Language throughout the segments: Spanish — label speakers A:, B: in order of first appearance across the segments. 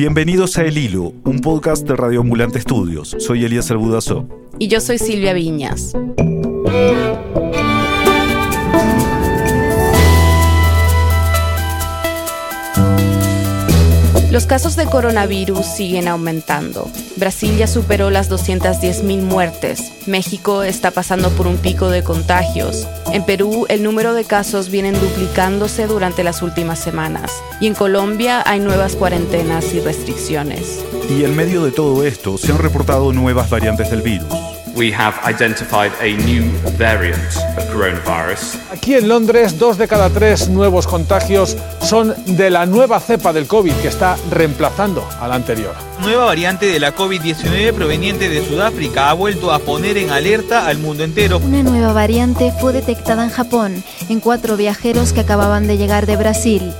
A: Bienvenidos a El Hilo, un podcast de Radio Ambulante Estudios. Soy Elías Budazó.
B: Y yo soy Silvia Viñas. Los casos de coronavirus siguen aumentando. Brasil ya superó las 210.000 muertes. México está pasando por un pico de contagios. En Perú el número de casos vienen duplicándose durante las últimas semanas. Y en Colombia hay nuevas cuarentenas y restricciones.
A: Y en medio de todo esto se han reportado nuevas variantes del virus
C: we have identified a new variant of coronavirus.
D: Aquí en Londres, dos de cada tres nuevos contagios son de la nueva cepa del COVID que está reemplazando a la anterior.
E: Nueva variante de la COVID-19 proveniente de Sudáfrica ha vuelto a poner en alerta al mundo entero.
F: Una nueva variante fue detectada en Japón en cuatro viajeros que acababan de llegar de Brasil.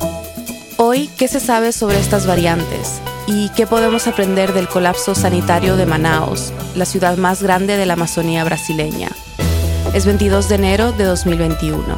B: Hoy, ¿qué se sabe sobre estas variantes? ¿Y qué podemos aprender del colapso sanitario de Manaos, la ciudad más grande de la Amazonía brasileña? Es 22 de enero de 2021.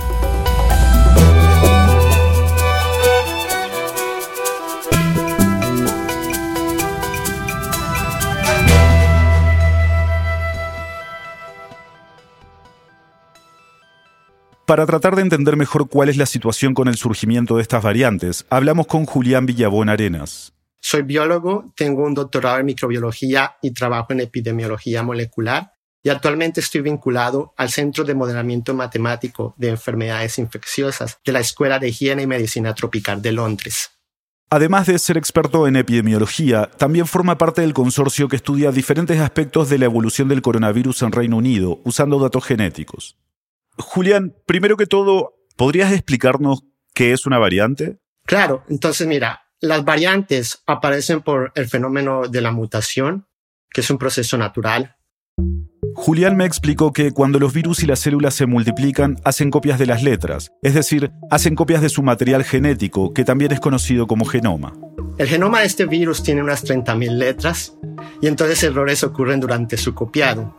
A: Para tratar de entender mejor cuál es la situación con el surgimiento de estas variantes, hablamos con Julián Villabón Arenas.
G: Soy biólogo, tengo un doctorado en microbiología y trabajo en epidemiología molecular y actualmente estoy vinculado al Centro de Modelamiento Matemático de Enfermedades Infecciosas de la Escuela de Higiene y Medicina Tropical de Londres.
A: Además de ser experto en epidemiología, también forma parte del consorcio que estudia diferentes aspectos de la evolución del coronavirus en Reino Unido usando datos genéticos. Julián, primero que todo, ¿podrías explicarnos qué es una variante?
G: Claro, entonces mira, las variantes aparecen por el fenómeno de la mutación, que es un proceso natural.
A: Julián me explicó que cuando los virus y las células se multiplican, hacen copias de las letras, es decir, hacen copias de su material genético, que también es conocido como genoma.
G: El genoma de este virus tiene unas 30.000 letras y entonces errores ocurren durante su copiado.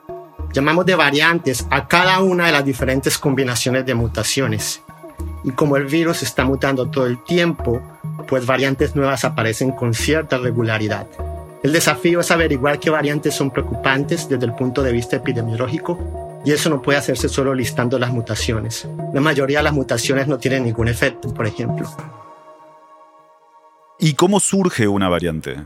G: Llamamos de variantes a cada una de las diferentes combinaciones de mutaciones. Y como el virus está mutando todo el tiempo, pues variantes nuevas aparecen con cierta regularidad. El desafío es averiguar qué variantes son preocupantes desde el punto de vista epidemiológico y eso no puede hacerse solo listando las mutaciones. La mayoría de las mutaciones no tienen ningún efecto, por ejemplo.
A: ¿Y cómo surge una variante?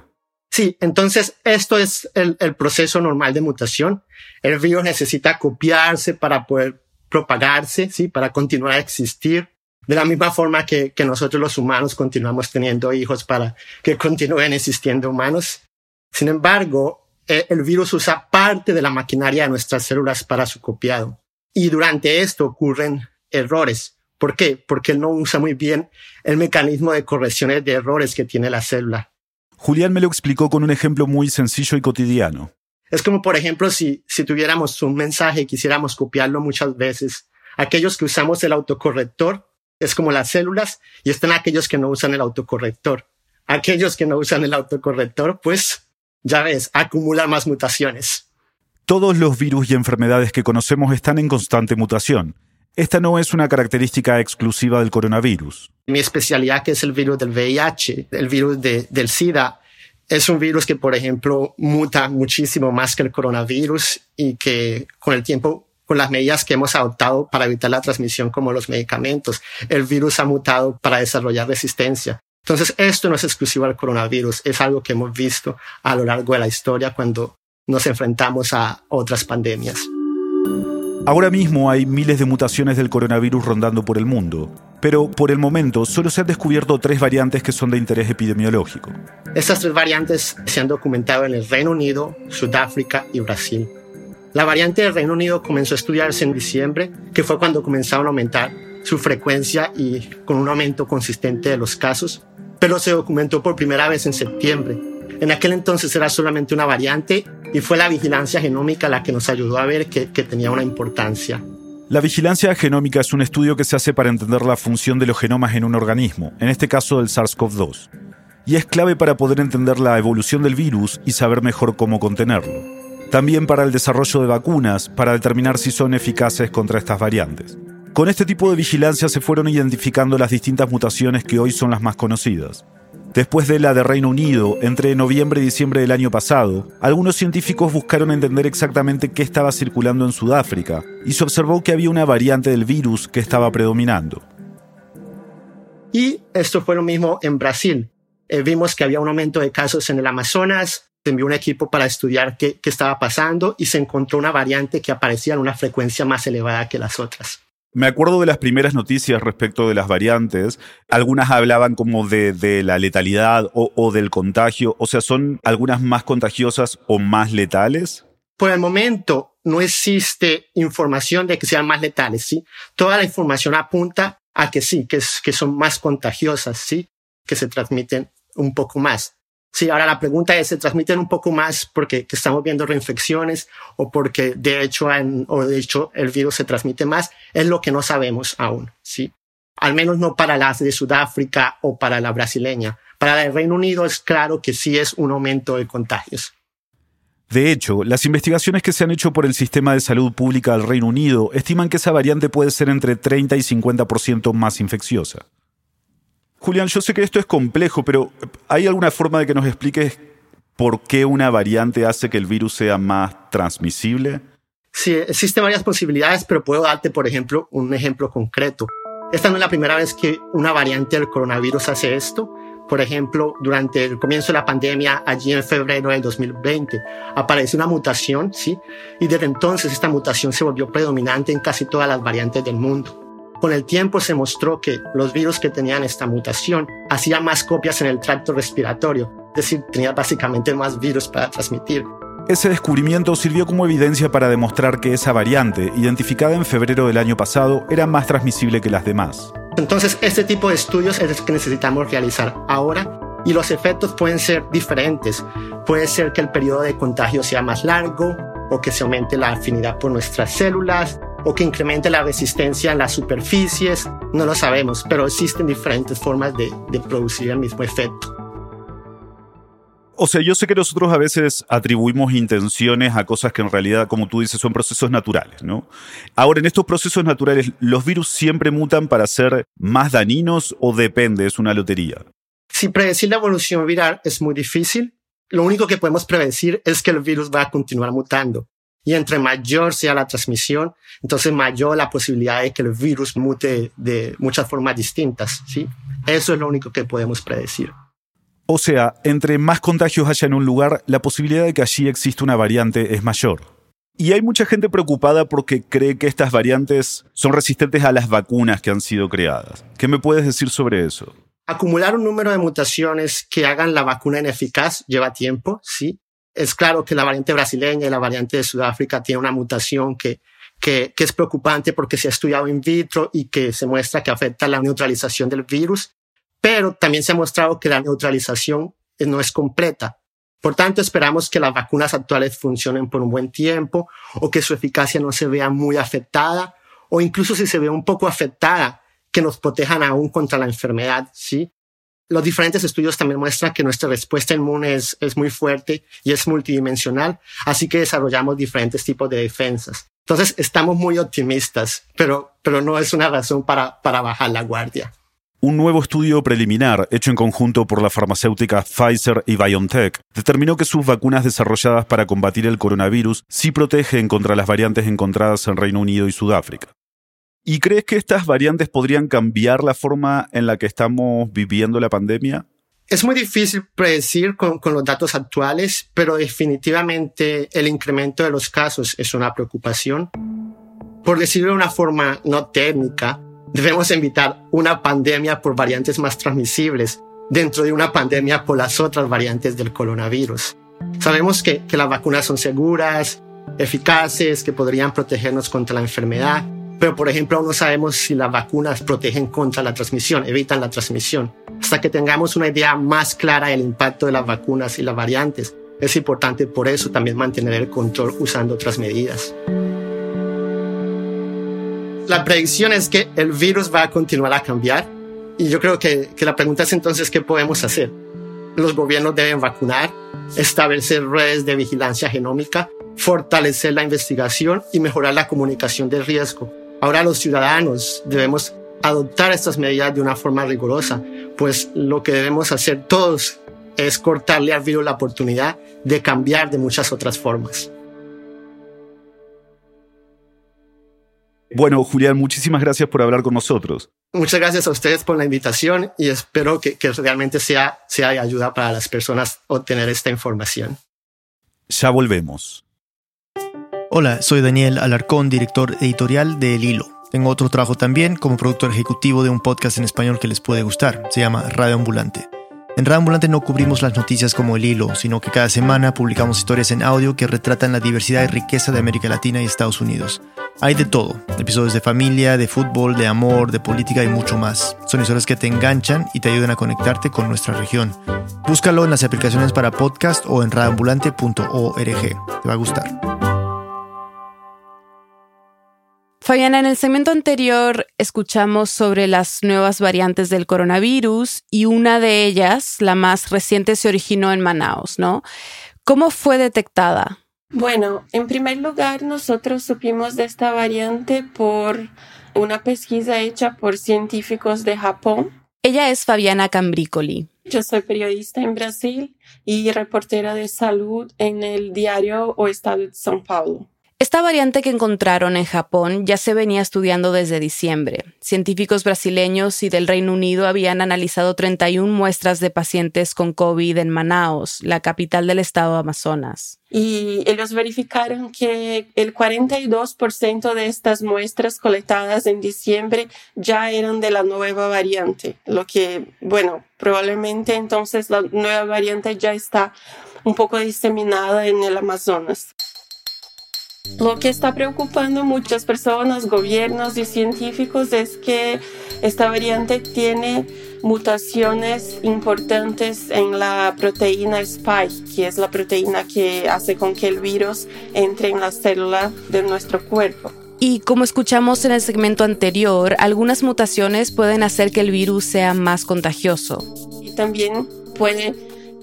G: Sí, entonces esto es el, el proceso normal de mutación. El virus necesita copiarse para poder propagarse, ¿sí? para continuar a existir de la misma forma que, nosotros los humanos continuamos teniendo hijos para que continúen existiendo humanos. Sin embargo, e, el virus usa parte de la maquinaria de nuestras células para su copiado. Y durante esto ocurren errores. ¿Por qué? Porque él no usa muy bien el mecanismo de correcciones de errores que tiene la célula.
A: Julián me lo explicó con un ejemplo muy sencillo y cotidiano.
G: Es como, por ejemplo, si, si tuviéramos un mensaje y quisiéramos copiarlo muchas veces. Aquellos que usamos el autocorrector es como las células y están aquellos que no usan el autocorrector. Aquellos que no usan el autocorrector, pues ya ves, acumulan más mutaciones.
A: Todos los virus y enfermedades que conocemos están en constante mutación. Esta no es una característica exclusiva del coronavirus.
G: Mi especialidad, que es el virus del VIH, el virus del SIDA, es un virus que, por ejemplo, muta muchísimo más que el coronavirus y que con el tiempo con las medidas que hemos adoptado para evitar la transmisión como los medicamentos. El virus ha mutado para desarrollar resistencia. Entonces, esto no es exclusivo al coronavirus, es algo que hemos visto a lo largo de la historia cuando nos enfrentamos a otras pandemias.
A: Ahora mismo hay miles de mutaciones del coronavirus rondando por el mundo, pero por el momento solo se han descubierto tres variantes que son de interés epidemiológico.
G: Estas tres variantes se han documentado en el Reino Unido, Sudáfrica y Brasil. La variante del Reino Unido comenzó a estudiarse en diciembre, que fue cuando comenzaron a aumentar su frecuencia y con un aumento consistente de los casos, pero se documentó por primera vez en septiembre. En aquel entonces era solamente una variante y fue la vigilancia genómica la que nos ayudó a ver que, que tenía una importancia.
A: La vigilancia genómica es un estudio que se hace para entender la función de los genomas en un organismo, en este caso del SARS-CoV-2, y es clave para poder entender la evolución del virus y saber mejor cómo contenerlo también para el desarrollo de vacunas para determinar si son eficaces contra estas variantes. Con este tipo de vigilancia se fueron identificando las distintas mutaciones que hoy son las más conocidas. Después de la de Reino Unido, entre noviembre y diciembre del año pasado, algunos científicos buscaron entender exactamente qué estaba circulando en Sudáfrica y se observó que había una variante del virus que estaba predominando.
G: Y esto fue lo mismo en Brasil. Eh, vimos que había un aumento de casos en el Amazonas, se envió un equipo para estudiar qué, qué estaba pasando y se encontró una variante que aparecía en una frecuencia más elevada que las otras.
A: Me acuerdo de las primeras noticias respecto de las variantes. Algunas hablaban como de, la letalidad o, o, del contagio. O sea, ¿son algunas más contagiosas o más letales?
G: Por el momento no existe información de que sean más letales, ¿sí? Toda la información apunta a que sí, que, que son más contagiosas, ¿sí? Que se transmiten un poco más. Sí, ahora la pregunta es, ¿se transmiten un poco más porque estamos viendo reinfecciones o porque de hecho, o de hecho el virus se transmite más? Es lo que no sabemos aún, ¿sí? Al menos no para las de Sudáfrica o para la brasileña. Para el Reino Unido es claro que sí es un aumento de contagios.
A: De hecho, las investigaciones que se han hecho por el Sistema de Salud Pública del Reino Unido estiman que esa variante puede ser entre 30 y 50% más infecciosa. Julián, yo sé que esto es complejo, pero ¿hay alguna forma de que nos expliques por qué una variante hace que el virus sea más transmisible?
G: Sí, existen varias posibilidades, pero puedo darte, por ejemplo, un ejemplo concreto. Esta no es la primera vez que una variante del coronavirus hace esto. Por ejemplo, durante el comienzo de la pandemia, allí en febrero del 2020, apareció una mutación, ¿sí? Y desde entonces esta mutación se volvió predominante en casi todas las variantes del mundo. Con el tiempo se mostró que los virus que tenían esta mutación hacían más copias en el tracto respiratorio, es decir, tenía básicamente más virus para transmitir.
A: Ese descubrimiento sirvió como evidencia para demostrar que esa variante, identificada en febrero del año pasado, era más transmisible que las demás.
G: Entonces, este tipo de estudios es el que necesitamos realizar ahora y los efectos pueden ser diferentes. Puede ser que el periodo de contagio sea más largo o que se aumente la afinidad por nuestras células o que incremente la resistencia en las superficies, no lo sabemos, pero existen diferentes formas de, producir el mismo efecto.
A: O sea, yo sé que nosotros a veces atribuimos intenciones a cosas que en realidad, como tú dices, son procesos naturales, ¿no? Ahora, en estos procesos naturales, ¿los virus siempre mutan para ser más dañinos o depende? Es una lotería.
G: Si predecir la evolución viral es muy difícil, lo único que podemos predecir es que el virus va a continuar mutando y entre mayor sea la transmisión, entonces mayor la posibilidad de que el virus mute de muchas formas distintas, ¿sí? Eso es lo único que podemos predecir.
A: O sea, entre más contagios haya en un lugar, la posibilidad de que allí exista una variante es mayor. Y hay mucha gente preocupada porque cree que estas variantes son resistentes a las vacunas que han sido creadas. ¿Qué me puedes decir sobre eso?
G: Acumular un número de mutaciones que hagan la vacuna ineficaz lleva tiempo, sí, es claro que la variante brasileña y la variante de Sudáfrica tienen una mutación que, que, es preocupante porque se ha estudiado in vitro y que se muestra que afecta la neutralización del virus, pero también se ha mostrado que la neutralización no es completa. Por tanto, esperamos que las vacunas actuales funcionen por un buen tiempo o que su eficacia no se vea muy afectada o incluso si se ve un poco afectada, que nos protejan aún contra la enfermedad, ¿sí? Los diferentes estudios también muestran que nuestra respuesta inmune es, muy fuerte y es multidimensional, así que desarrollamos diferentes tipos de defensas. Entonces, estamos muy optimistas, pero, pero no es una razón para, para bajar la guardia.
A: Un nuevo estudio preliminar, hecho en conjunto por la farmacéutica Pfizer y BioNTech, determinó que sus vacunas desarrolladas para combatir el coronavirus sí protegen contra las variantes encontradas en Reino Unido y Sudáfrica. ¿Y crees que estas variantes podrían cambiar la forma en la que estamos viviendo la pandemia?
G: Es muy difícil predecir con, los datos actuales, pero definitivamente el incremento de los casos es una preocupación. Por decirlo de una forma no técnica, debemos evitar una pandemia por variantes más transmisibles dentro de una pandemia por las otras variantes del coronavirus. Sabemos que, las vacunas son seguras, eficaces, que podrían protegernos contra la enfermedad, pero, por ejemplo, aún no sabemos si las vacunas protegen contra la transmisión, evitan la transmisión. Hasta que tengamos una idea más clara del impacto de las vacunas y las variantes, es importante por eso también mantener el control usando otras medidas. La predicción es que el virus va a continuar a cambiar y yo creo que, que la pregunta es entonces qué podemos hacer. Los gobiernos deben vacunar, establecer redes de vigilancia genómica, fortalecer la investigación y mejorar la comunicación de riesgo Ahora los ciudadanos debemos adoptar estas medidas de una forma rigurosa, pues lo que debemos hacer todos es cortarle al virus la oportunidad de cambiar de muchas otras formas.
A: Bueno, Julián, muchísimas gracias por hablar con nosotros.
G: Muchas gracias a ustedes por la invitación y espero que, que realmente sea, sea de ayuda para las personas obtener esta información.
A: Ya volvemos.
H: Hola, soy Daniel Alarcón, director editorial de El Hilo. Tengo otro trabajo también como productor ejecutivo de un podcast en español que les puede gustar. Se llama Radio Ambulante. En Radio Ambulante no cubrimos las noticias como el hilo, sino que cada semana publicamos historias en audio que retratan la diversidad y riqueza de América Latina y Estados Unidos. Hay de todo, episodios de familia, de fútbol, de amor, de política y mucho más. Son historias que te enganchan y te ayudan a conectarte con nuestra región. Búscalo en las aplicaciones para podcast o en radioambulante.org. Te va a gustar.
B: Fabiana, en el segmento anterior escuchamos sobre las nuevas variantes del coronavirus y una de ellas, la más reciente, se originó en Manaus, ¿no? ¿Cómo fue detectada?
I: Bueno, en primer lugar, nosotros supimos de esta variante por una pesquisa hecha por científicos de Japón.
B: Ella es Fabiana Cambricoli.
I: Yo soy periodista en Brasil y reportera de salud en el diario O Estado de São Paulo.
B: Esta variante que encontraron en Japón ya se venía estudiando desde diciembre. Científicos brasileños y del Reino Unido habían analizado 31 muestras de pacientes con COVID en Manaus, la capital del estado Amazonas.
I: Y ellos verificaron que el 42% de estas muestras colectadas en diciembre ya eran de la nueva variante, lo que, bueno, probablemente entonces la nueva variante ya está un poco diseminada en el Amazonas. Lo que está preocupando a muchas personas, gobiernos y científicos es que esta variante tiene mutaciones importantes en la proteína spike, que es la proteína que hace con que el virus entre en la célula de nuestro cuerpo.
B: Y como escuchamos en el segmento anterior, algunas mutaciones pueden hacer que el virus sea más contagioso.
I: Y también puede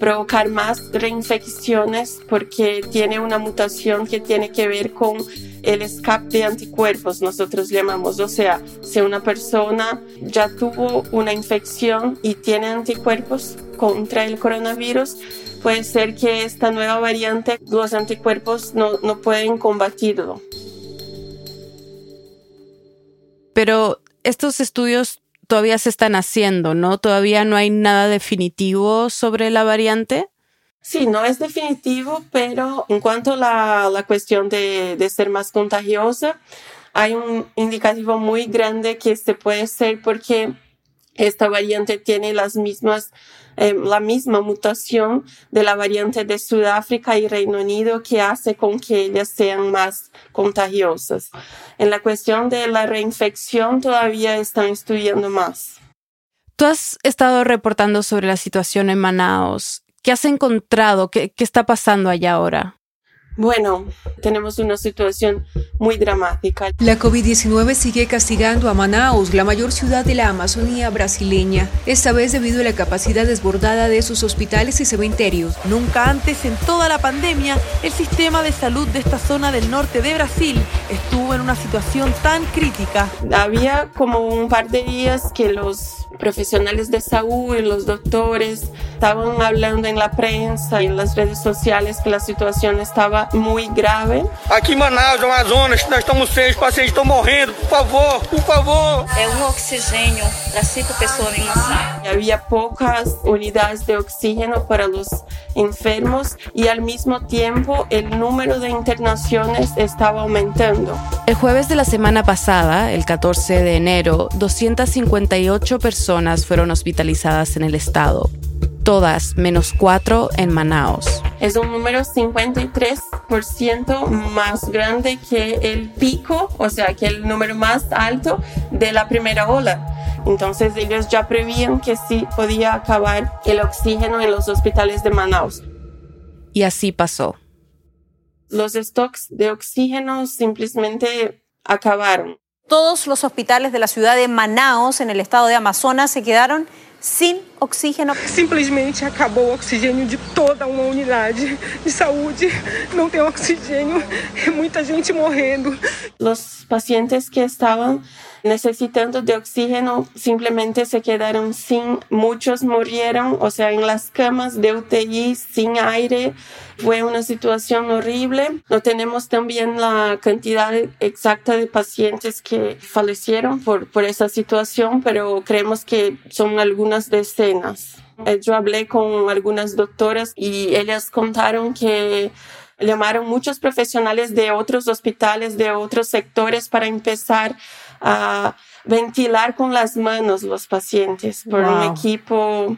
I: provocar más reinfecciones porque tiene una mutación que tiene que ver con el escape de anticuerpos, nosotros llamamos. O sea, si una persona ya tuvo una infección y tiene anticuerpos contra el coronavirus, puede ser que esta nueva variante, los anticuerpos no, no pueden combatirlo.
B: Pero estos estudios todavía se están haciendo, ¿no? Todavía no hay nada definitivo sobre la variante.
I: Sí, no es definitivo, pero en cuanto a la, la cuestión de, de, ser más contagiosa, hay un indicativo muy grande que se puede ser porque esta variante tiene las mismas, eh, la misma mutación de la variante de Sudáfrica y Reino Unido que hace con que ellas sean más contagiosas. En la cuestión de la reinfección todavía están estudiando más.
B: Tú has estado reportando sobre la situación en Manaus. ¿Qué has encontrado? ¿Qué, qué está pasando allá ahora?
I: Bueno, tenemos una situación muy dramática.
J: La COVID-19 sigue castigando a Manaus, la mayor ciudad de la Amazonía brasileña, esta vez debido a la capacidad desbordada de sus hospitales y cementerios.
K: Nunca antes en toda la pandemia el sistema de salud de esta zona del norte de Brasil estuvo en una situación tan crítica.
I: Había como un par de días que los profesionales de salud y los doctores estaban hablando en la prensa y en las redes sociales que la situación estaba muy grave.
L: Aqui em Manaus, Amazonas, nós estamos seis pacientes estão morrendo, por favor, por favor.
M: É um oxigênio para cinco pessoas em uma sala.
I: Había pocas unidades de oxígeno para los enfermos y al mismo tiempo el número de internaciones estaba aumentando.
B: El jueves de la semana pasada, el 14 de enero, 258 personas fueron hospitalizadas en el estado todas menos cuatro en Manaus.
I: Es un número 53% más grande que el pico, o sea, que el número más alto de la primera ola. Entonces ellos ya prevían que sí podía acabar el oxígeno en los hospitales de Manaus.
B: Y así pasó.
I: Los stocks de oxígeno simplemente acabaron.
N: Todos los hospitales de la ciudad de Manaus, en el estado de Amazonas, se quedaron sin oxígeno.
O: Simplesmente acabou o oxigênio de toda uma unidade de saúde. Não tem oxigênio, é muita gente morrendo.
I: Los pacientes que estaban necesitando de oxígeno, simplemente se quedaron sin, muchos murieron, o sea, en las camas de UTI sin aire. Fue una situación horrible. No tenemos también la cantidad exacta de pacientes que fallecieron por, por esa situación, pero creemos que son algunas decenas. Eh, yo hablé con algunas doctoras y ellas contaron que llamaron muchos profesionales de otros hospitales, de otros sectores para empezar a ventilar con las manos los pacientes por un equipo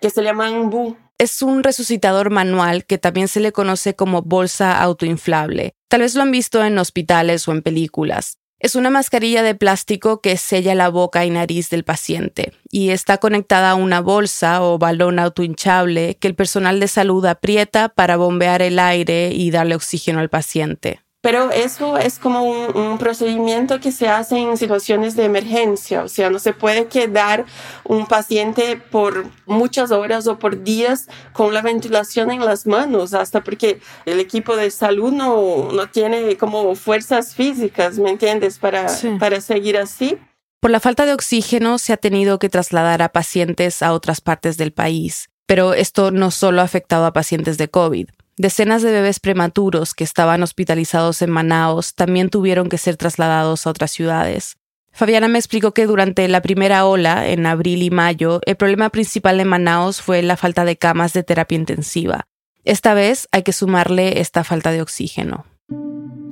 I: que se llama BU.
B: Es un resucitador manual que también se le conoce como bolsa autoinflable. Tal vez lo han visto en hospitales o en películas. Es una mascarilla de plástico que sella la boca y nariz del paciente y está conectada a una bolsa o balón autohinchable que el personal de salud aprieta para bombear el aire y darle oxígeno al paciente.
I: Pero eso es como un, procedimiento que se hace en situaciones de emergencia, o sea, no se puede quedar un paciente por muchas horas o por días con la ventilación en las manos, hasta porque el equipo de salud no, no tiene como fuerzas físicas, ¿me entiendes?, para, para seguir así.
B: Por la falta de oxígeno se ha tenido que trasladar a pacientes a otras partes del país, pero esto no solo ha afectado a pacientes de COVID. Decenas de bebés prematuros que estaban hospitalizados en Manaos también tuvieron que ser trasladados a otras ciudades. Fabiana me explicó que durante la primera ola, en abril y mayo, el problema principal en Manaos fue la falta de camas de terapia intensiva. Esta vez hay que sumarle esta falta de oxígeno.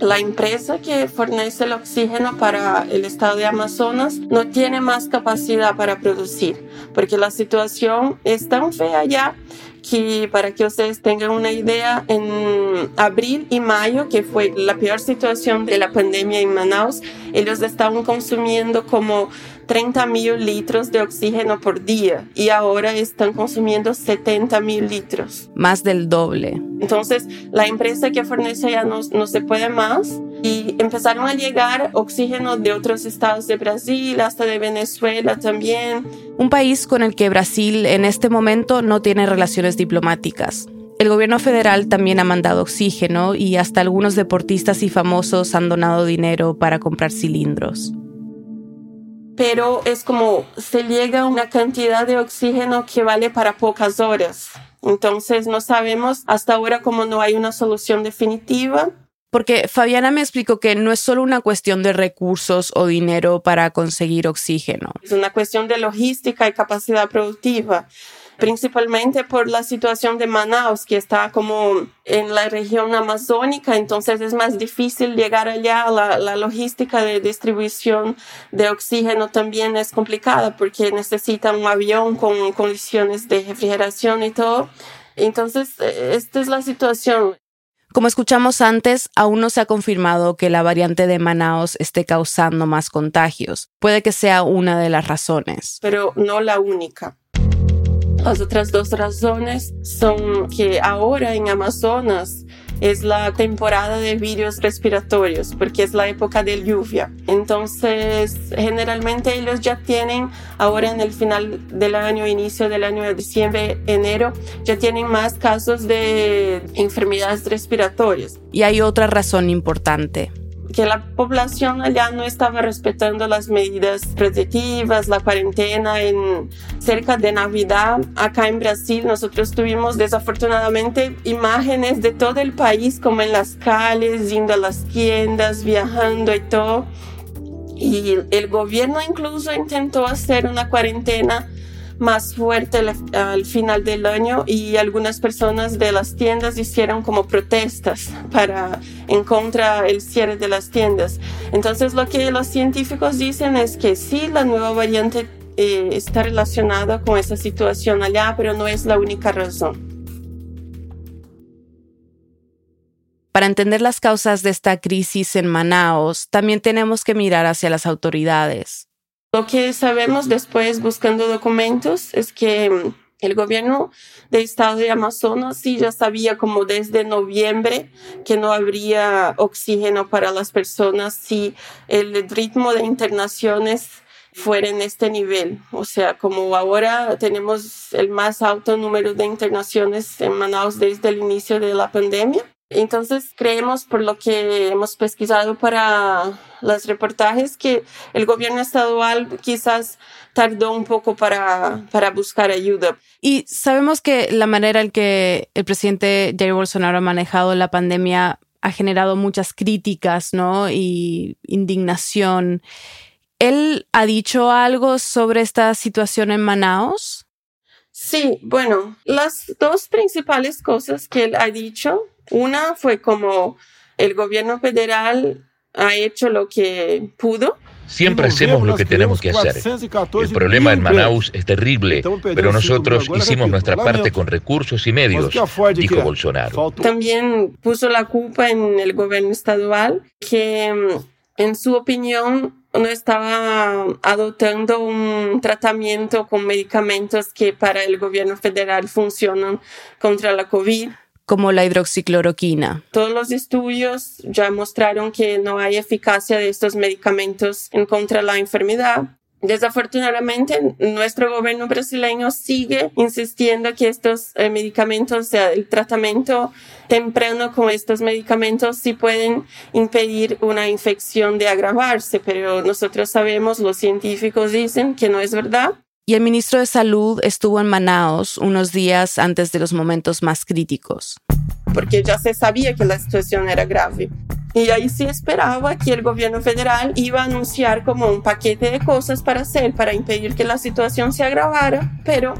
I: La empresa que fornece el oxígeno para el estado de Amazonas no tiene más capacidad para producir, porque la situación es tan fea ya que para que ustedes tengan una idea, en abril y mayo, que fue la peor situación de la pandemia en Manaus, ellos estaban consumiendo como 30 mil litros de oxígeno por día y ahora están consumiendo 70 mil litros.
B: Más del doble.
I: Entonces, la empresa que fornece ya no, no se puede más y empezaron a llegar oxígeno de otros estados de Brasil, hasta de Venezuela también.
B: Un país con el que Brasil en este momento no tiene relaciones diplomáticas. El gobierno federal también ha mandado oxígeno y hasta algunos deportistas y famosos han donado dinero para comprar cilindros
I: pero es como se llega a una cantidad de oxígeno que vale para pocas horas. Entonces no sabemos hasta ahora cómo no hay una solución definitiva.
B: Porque Fabiana me explicó que no es solo una cuestión de recursos o dinero para conseguir oxígeno.
I: Es una cuestión de logística y capacidad productiva principalmente por la situación de Manaus, que está como en la región amazónica, entonces es más difícil llegar allá. La, la logística de distribución de oxígeno también es complicada porque necesita un avión con condiciones de refrigeración y todo. Entonces, esta es la situación.
B: Como escuchamos antes, aún no se ha confirmado que la variante de Manaus esté causando más contagios. Puede que sea una de las razones.
I: Pero no la única. Las otras dos razones son que ahora en Amazonas es la temporada de virus respiratorios, porque es la época de lluvia. Entonces, generalmente ellos ya tienen, ahora en el final del año, inicio del año de diciembre, enero, ya tienen más casos de enfermedades respiratorias.
B: Y hay otra razón importante
I: que la población allá no estaba respetando las medidas protectivas, la cuarentena en cerca de Navidad. Acá en Brasil nosotros tuvimos desafortunadamente imágenes de todo el país como en las calles, yendo a las tiendas, viajando y todo. Y el gobierno incluso intentó hacer una cuarentena más fuerte al, final del año y algunas personas de las tiendas hicieron como protestas para en contra el cierre de las tiendas. Entonces lo que los científicos dicen es que sí, la nueva variante eh, está relacionada con esa situación allá, pero no es la única razón.
B: Para entender las causas de esta crisis en Manaos, también tenemos que mirar hacia las autoridades.
I: Lo que sabemos después buscando documentos es que mm, el gobierno del estado de Amazonas sí ya sabía como desde noviembre que no habría oxígeno para las personas si el ritmo de internaciones fuera en este nivel. O sea, como ahora tenemos el más alto número de internaciones en Manaus desde el inicio de la pandemia, Entonces creemos, por lo que hemos pesquisado para los reportajes, que el gobierno estadual quizás tardó un poco para, para buscar ayuda.
B: Y sabemos que la manera en que el presidente Jair Bolsonaro ha manejado la pandemia ha generado muchas críticas, ¿no? Y indignación. ¿Él ha dicho algo sobre esta situación en Manaus?
I: Sí, bueno, las dos principales cosas que él ha dicho una fue como el gobierno federal ha hecho lo que pudo.
P: Siempre hacemos lo que tenemos que hacer. El problema en Manaus es terrible, pero nosotros hicimos nuestra parte con recursos y medios, dijo Bolsonaro.
I: También puso la culpa en el gobierno estadual, que mm, en su opinión no estaba adoptando un tratamiento con medicamentos que para el gobierno federal funcionan contra la COVID
B: como la hidroxicloroquina.
I: Todos los estudios ya mostraron que no hay eficacia de estos medicamentos en contra de la enfermedad. Desafortunadamente, nuestro gobierno brasileño sigue insistiendo que estos eh, medicamentos, o sea, el tratamiento temprano con estos medicamentos sí pueden impedir una infección de agravarse, pero nosotros sabemos, los científicos dicen que no es verdad
B: y el ministro de Salud estuvo en Manaus unos días antes de los momentos más críticos.
I: Porque ya se sabía que la situación era grave. Y ahí se esperaba que el gobierno federal iba a anunciar como un paquete de cosas para hacer, para impedir que la situación se agravara, pero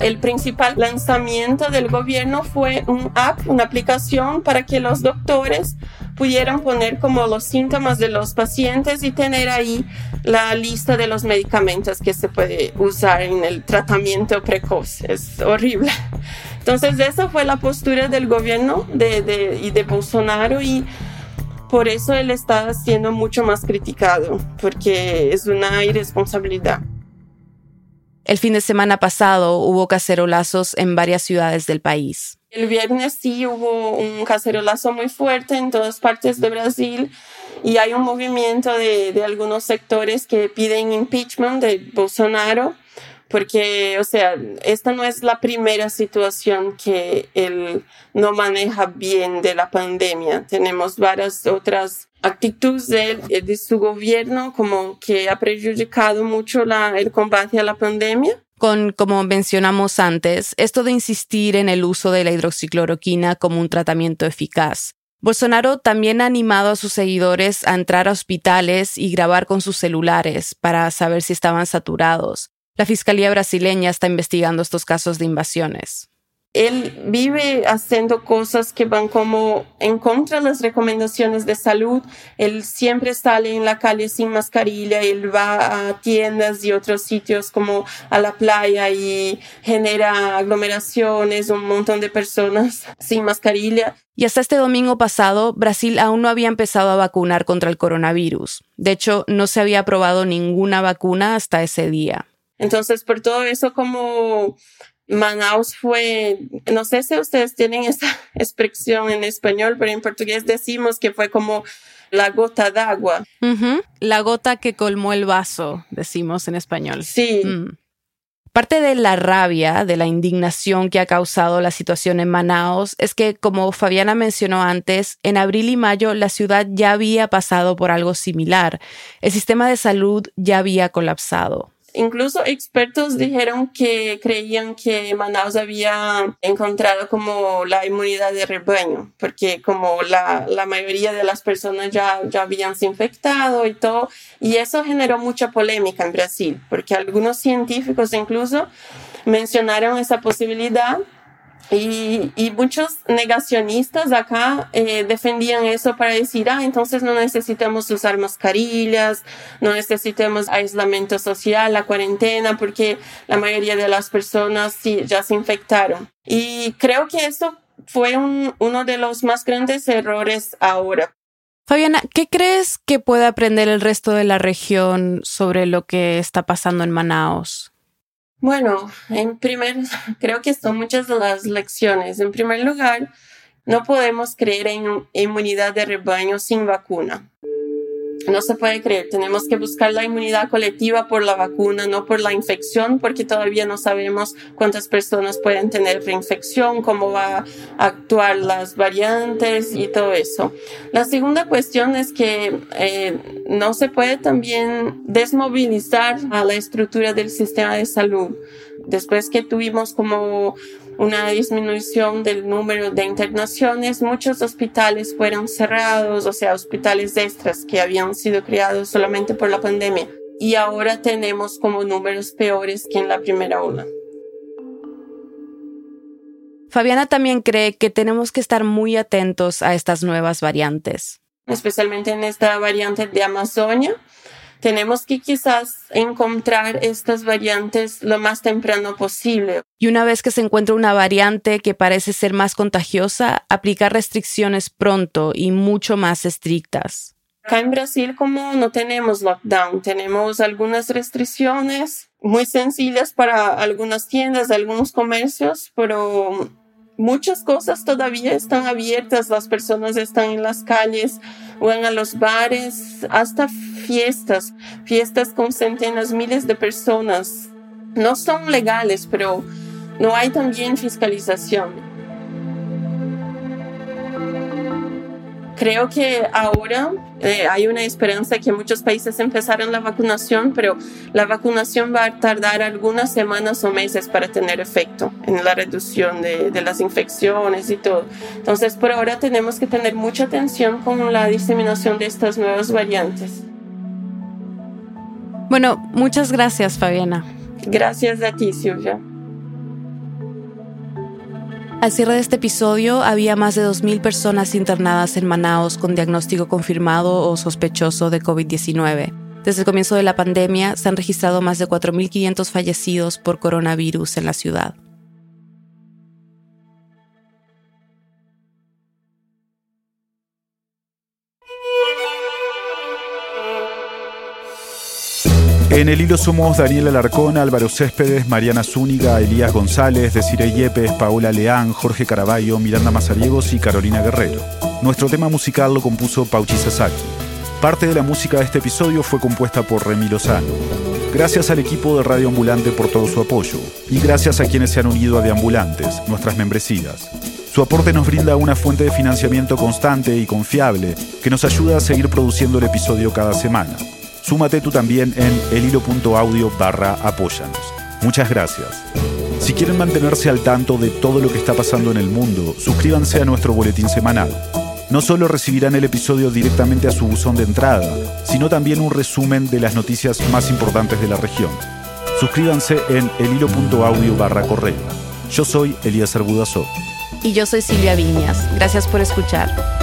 I: el principal lanzamiento del gobierno fue un app, una aplicación para que los doctores pudieran poner como los síntomas de los pacientes y tener ahí la lista de los medicamentos que se puede usar en el tratamiento precoz. Es horrible. Entonces esa fue la postura del gobierno y de Bolsonaro y por eso él está siendo mucho más criticado, porque es una irresponsabilidad.
B: El fin de semana pasado hubo cacerolazos en varias ciudades del país.
I: El viernes sí hubo un cacerolazo muy fuerte en todas partes de Brasil y hay un movimiento de, de algunos sectores que piden impeachment de Bolsonaro porque, o sea, esta no es la primera situación que él no maneja bien de la pandemia. Tenemos varias otras actitudes de, de su gobierno como que ha perjudicado mucho la, el combate a la pandemia
B: con, como mencionamos antes, esto de insistir en el uso de la hidroxicloroquina como un tratamiento eficaz. Bolsonaro también ha animado a sus seguidores a entrar a hospitales y grabar con sus celulares para saber si estaban saturados. La Fiscalía brasileña está investigando estos casos de invasiones
I: él vive haciendo cosas que van como en contra de las recomendaciones de salud. Él siempre sale en la calle sin mascarilla, él va a tiendas y otros sitios como a la playa y genera aglomeraciones, un montón de personas sin mascarilla.
B: Y hasta este domingo pasado, Brasil aún no había empezado a vacunar contra el coronavirus. De hecho, no se había aprobado ninguna vacuna hasta ese día.
I: Entonces, por todo eso, como Manaus fue, no sé si ustedes tienen esa expresión en español, pero en portugués decimos que fue como la gota d'agua.
B: La gota que colmó el vaso, decimos en español.
I: Sí. Mm.
B: Parte de la rabia, de la indignación que ha causado la situación en Manaus es que, como Fabiana mencionó antes, en abril y mayo la ciudad ya había pasado por algo similar. El sistema de salud ya había colapsado.
I: Incluso expertos dijeron que creían que Manaus había encontrado como la inmunidad de rebaño, porque como la, la mayoría de las personas ya, ya habían se infectado y todo, y eso generó mucha polémica en Brasil, porque algunos científicos incluso mencionaron esa posibilidad y, muchos negacionistas acá eh, defendían eso para decir, ah, entonces no necesitamos usar mascarillas, no necesitamos aislamiento social, la cuarentena, porque la mayoría de las personas sí, ya se infectaron. Y creo que eso fue un, uno de los más grandes errores ahora.
B: Fabiana, ¿qué crees que puede aprender el resto de la región sobre lo que está pasando en Manaus?
I: Bueno, en primer, creo que son muchas las lecciones. En primer lugar, no podemos creer en inmunidad de rebaño sin vacuna. No se puede creer. Tenemos que buscar la inmunidad colectiva por la vacuna, no por la infección, porque todavía no sabemos cuántas personas pueden tener reinfección, cómo va a actuar las variantes y todo eso. La segunda cuestión es que eh, no se puede también desmovilizar a la estructura del sistema de salud. Después que tuvimos como una disminución del número de internaciones, muchos hospitales fueron cerrados, o sea, hospitales extras que habían sido creados solamente por la pandemia. Y ahora tenemos como números peores que en la primera ola.
B: Fabiana también cree que tenemos que estar muy atentos a estas nuevas variantes.
I: Especialmente en esta variante de Amazonia, tenemos que quizás encontrar estas variantes lo más temprano posible.
B: Y una vez que se encuentra una variante que parece ser más contagiosa, aplicar restricciones pronto y mucho más estrictas.
I: Acá en Brasil, como no tenemos lockdown, tenemos algunas restricciones muy sencillas para algunas tiendas, algunos comercios, pero muchas cosas todavía están abiertas, las personas están en las calles, van a los bares, hasta fiestas, fiestas con centenas, miles de personas. No son legales, pero no hay también fiscalización. creo que ahora eh, hay una esperanza que muchos países empezaron la vacunación, pero la vacunación va a tardar algunas semanas o meses para tener efecto en la reducción de, de las infecciones y todo. Entonces, por ahora tenemos que tener mucha atención con la diseminación de estas nuevas variantes.
B: Bueno, muchas gracias, Fabiana.
I: Gracias a ti, Silvia.
B: Al cierre de este episodio, había más de 2.000 personas internadas en Manaos con diagnóstico confirmado o sospechoso de COVID-19. Desde el comienzo de la pandemia, se han registrado más de 4.500 fallecidos por coronavirus en la ciudad.
A: En el hilo somos Daniel Alarcón, Álvaro Céspedes, Mariana Zúñiga, Elías González, Desiree Yepes, Paola Leán, Jorge Caraballo, Miranda Mazariegos y Carolina Guerrero. Nuestro tema musical lo compuso Pauchi Sasaki. Parte de la música de este episodio fue compuesta por Remy Lozano. Gracias al equipo de Radio Ambulante por todo su apoyo y gracias a quienes se han unido a Deambulantes, nuestras membresías. Su aporte nos brinda una fuente de financiamiento constante y confiable que nos ayuda a seguir produciendo el episodio cada semana. Súmate tú también en elhilo.audio barra apóyanos. Muchas gracias. Si quieren mantenerse al tanto de todo lo que está pasando en el mundo, suscríbanse a nuestro boletín semanal. No solo recibirán el episodio directamente a su buzón de entrada, sino también un resumen de las noticias más importantes de la región. Suscríbanse en elhilo.audio barra correo. Yo soy Elías Arbudazó.
B: Y yo soy Silvia Viñas. Gracias por escuchar.